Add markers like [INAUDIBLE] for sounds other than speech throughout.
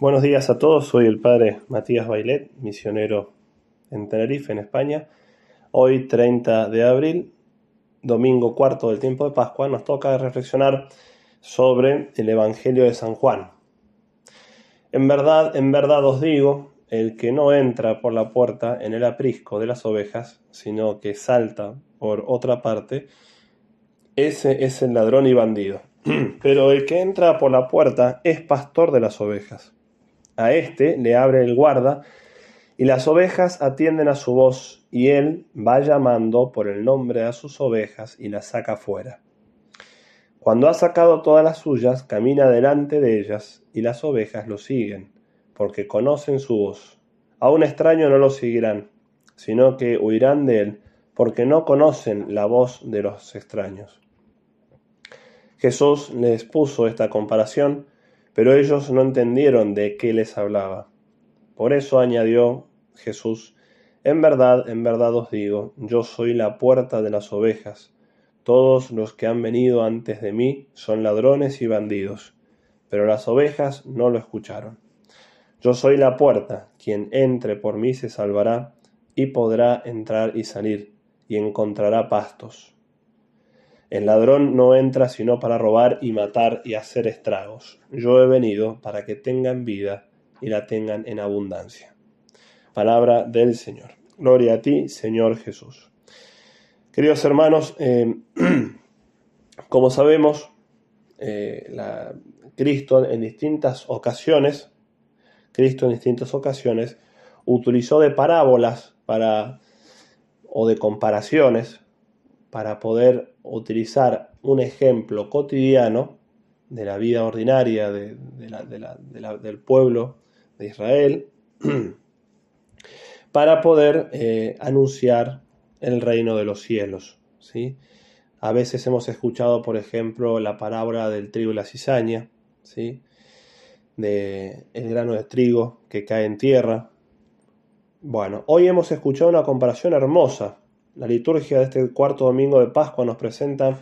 Buenos días a todos, soy el padre Matías Bailet, misionero en Tenerife, en España. Hoy, 30 de abril, domingo cuarto del tiempo de Pascua, nos toca reflexionar sobre el Evangelio de San Juan. En verdad, en verdad os digo, el que no entra por la puerta en el aprisco de las ovejas, sino que salta por otra parte, ese es el ladrón y bandido. [CLEARS THROAT] Pero el que entra por la puerta es pastor de las ovejas. A éste le abre el guarda, y las ovejas atienden a su voz, y él va llamando por el nombre a sus ovejas y las saca fuera. Cuando ha sacado todas las suyas, camina delante de ellas, y las ovejas lo siguen, porque conocen su voz. A un extraño no lo seguirán, sino que huirán de él, porque no conocen la voz de los extraños. Jesús les puso esta comparación pero ellos no entendieron de qué les hablaba. Por eso añadió Jesús, En verdad, en verdad os digo, yo soy la puerta de las ovejas. Todos los que han venido antes de mí son ladrones y bandidos, pero las ovejas no lo escucharon. Yo soy la puerta, quien entre por mí se salvará y podrá entrar y salir, y encontrará pastos. El ladrón no entra sino para robar y matar y hacer estragos. Yo he venido para que tengan vida y la tengan en abundancia. Palabra del Señor. Gloria a ti, Señor Jesús. Queridos hermanos, eh, [CLEARS THROAT] como sabemos, eh, Cristo en distintas ocasiones, Cristo en distintas ocasiones, utilizó de parábolas para, o de comparaciones para poder utilizar un ejemplo cotidiano de la vida ordinaria del pueblo de Israel [CLEARS THROAT] para poder eh, anunciar el reino de los cielos. ¿sí? A veces hemos escuchado, por ejemplo, la parábola del trigo y la cizaña, ¿sí? de el grano de trigo que cae en tierra. Bueno, hoy hemos escuchado una comparación hermosa la liturgia de este cuarto domingo de Pascua nos presenta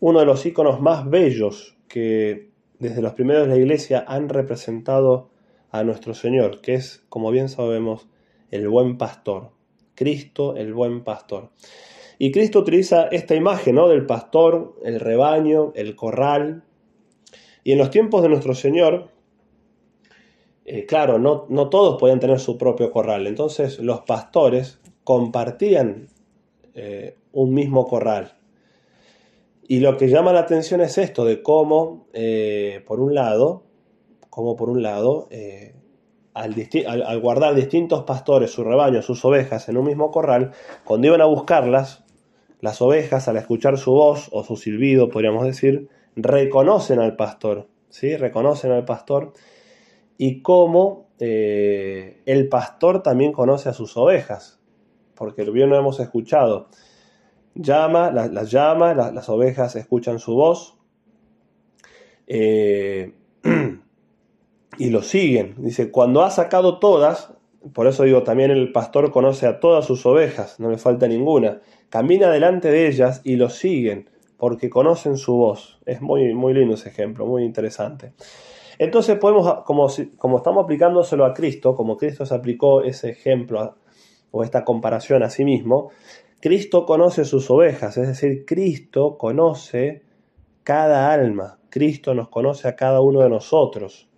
uno de los iconos más bellos que desde los primeros de la iglesia han representado a nuestro Señor, que es, como bien sabemos, el buen pastor. Cristo, el buen pastor. Y Cristo utiliza esta imagen ¿no? del pastor, el rebaño, el corral. Y en los tiempos de nuestro Señor, eh, claro, no, no todos podían tener su propio corral. Entonces los pastores compartían eh, un mismo corral. Y lo que llama la atención es esto de cómo, eh, por un lado, cómo por un lado, eh, al, guardar distintos pastores su rebaño, sus ovejas en un mismo corral, cuando iban a buscarlas, las ovejas, al escuchar su voz o su silbido, podríamos decir, reconocen al pastor, ¿sí? Reconocen al pastor y cómo el pastor también conoce a sus ovejas, porque bien lo hemos escuchado. Llama, las, llama, las, ovejas escuchan su voz eh, [CLEARS THROAT] y lo siguen. Dice, cuando ha sacado todas, por eso digo, también el pastor conoce a todas sus ovejas, no le falta ninguna. Camina delante de ellas y lo siguen porque conocen su voz. Es muy, muy lindo ese ejemplo, muy interesante. Entonces podemos, como, como estamos aplicándoselo a Cristo, como Cristo se aplicó ese ejemplo o esta comparación a sí mismo, Cristo conoce sus ovejas, es decir, Cristo conoce cada alma, Cristo nos conoce a cada uno de nosotros.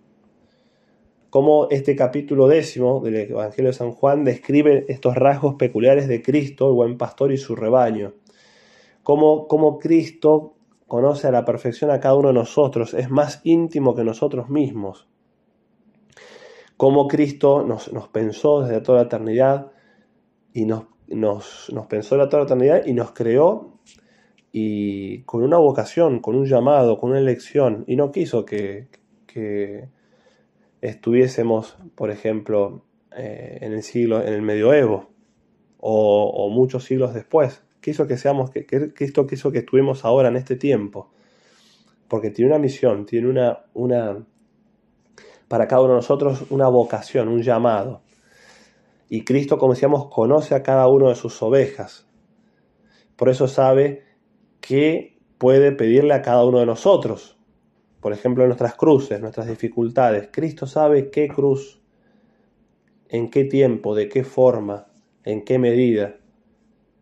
Como este capítulo décimo del Evangelio de San Juan describe estos rasgos peculiares de Cristo, el buen pastor y su rebaño. Como, como Cristo conoce a la perfección a cada uno de nosotros, es más íntimo que nosotros mismos. Como Cristo nos, nos pensó desde toda la eternidad, y nos, nos, pensó la toda la eternidad y nos creó y con una vocación, con un llamado, con una elección, y no quiso que, estuviésemos, por ejemplo, eh, en el siglo, en el medioevo, o, muchos siglos después. Quiso que seamos, que, Cristo quiso que estuvimos ahora en este tiempo, porque tiene una misión, tiene una, una, para cada uno de nosotros, una vocación, un llamado. Y Cristo, como decíamos, conoce a cada uno de sus ovejas. Por eso sabe qué puede pedirle a cada uno de nosotros. por ejemplo, nuestras cruces, nuestras dificultades. Cristo sabe qué cruz, en qué tiempo, de qué forma, en qué medida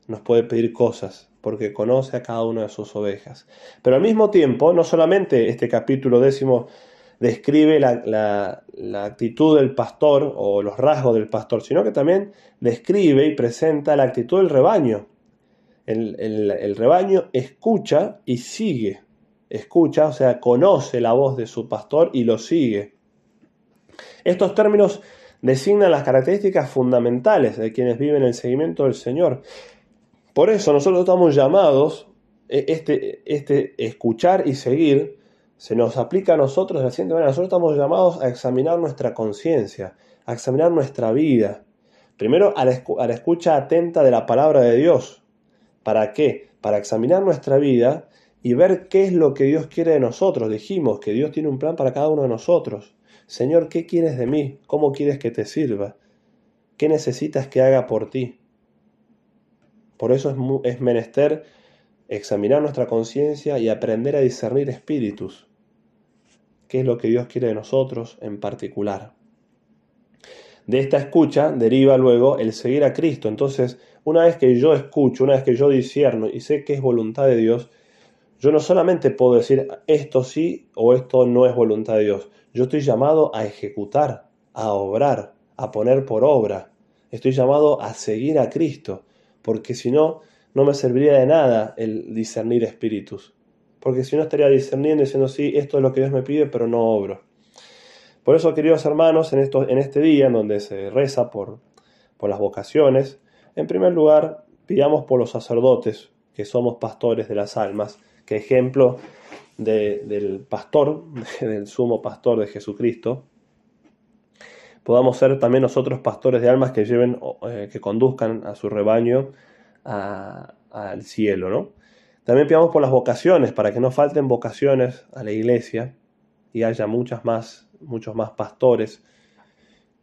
nos puede pedir cosas, porque conoce a cada una de sus ovejas. Pero al mismo tiempo, no solamente este capítulo décimo describe la, actitud del pastor o los rasgos del pastor, sino que también describe y presenta la actitud del rebaño. el rebaño escucha y sigue escucha, o sea, conoce la voz de su pastor y lo sigue. Estos términos designan las características fundamentales de quienes viven el seguimiento del Señor. Por eso nosotros estamos llamados, e, este, este escuchar y seguir, se nos aplica a nosotros de la siguiente manera. Nosotros estamos llamados a examinar nuestra conciencia, a examinar nuestra vida. Primero, a la escucha atenta de la palabra de Dios. ¿Para qué? Para examinar nuestra vida y ver qué es lo que Dios quiere de nosotros. Dijimos que Dios tiene un plan para cada uno de nosotros. Señor, ¿qué quieres de mí? ¿Cómo quieres que te sirva? ¿Qué necesitas que haga por ti? Por eso es, es menester examinar nuestra conciencia y aprender a discernir espíritus. ¿Qué es lo que Dios quiere de nosotros en particular? De esta escucha deriva luego el seguir a Cristo. Entonces, una vez que yo escucho, una vez que yo discierno y sé que es voluntad de Dios, yo no solamente puedo decir esto sí o esto no es voluntad de Dios. Yo estoy llamado a ejecutar, a obrar, a poner por obra. Estoy llamado a seguir a Cristo, porque si no, no me serviría de nada el discernir espíritus. Porque si no estaría discerniendo diciendo, sí, esto es lo que Dios me pide, pero no obro. Por eso, queridos hermanos, en, esto, en este día en donde se reza por, por las vocaciones, en primer lugar, pidamos por los sacerdotes, que somos pastores de las almas, que ejemplo del pastor, [LAUGHS] del sumo pastor de Jesucristo, podamos ser también nosotros pastores de almas que lleven, eh, que conduzcan a su rebaño al cielo, ¿no? También pidamos por las vocaciones, para que no falten vocaciones a la iglesia y haya muchas más, muchos más pastores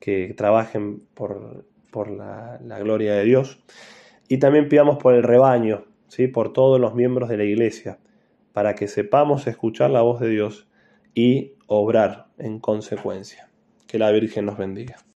que trabajen por, la, gloria de Dios. Y también pidamos por el rebaño, ¿sí? por todos los miembros de la iglesia, para que sepamos escuchar la voz de Dios y obrar en consecuencia. Que la Virgen nos bendiga.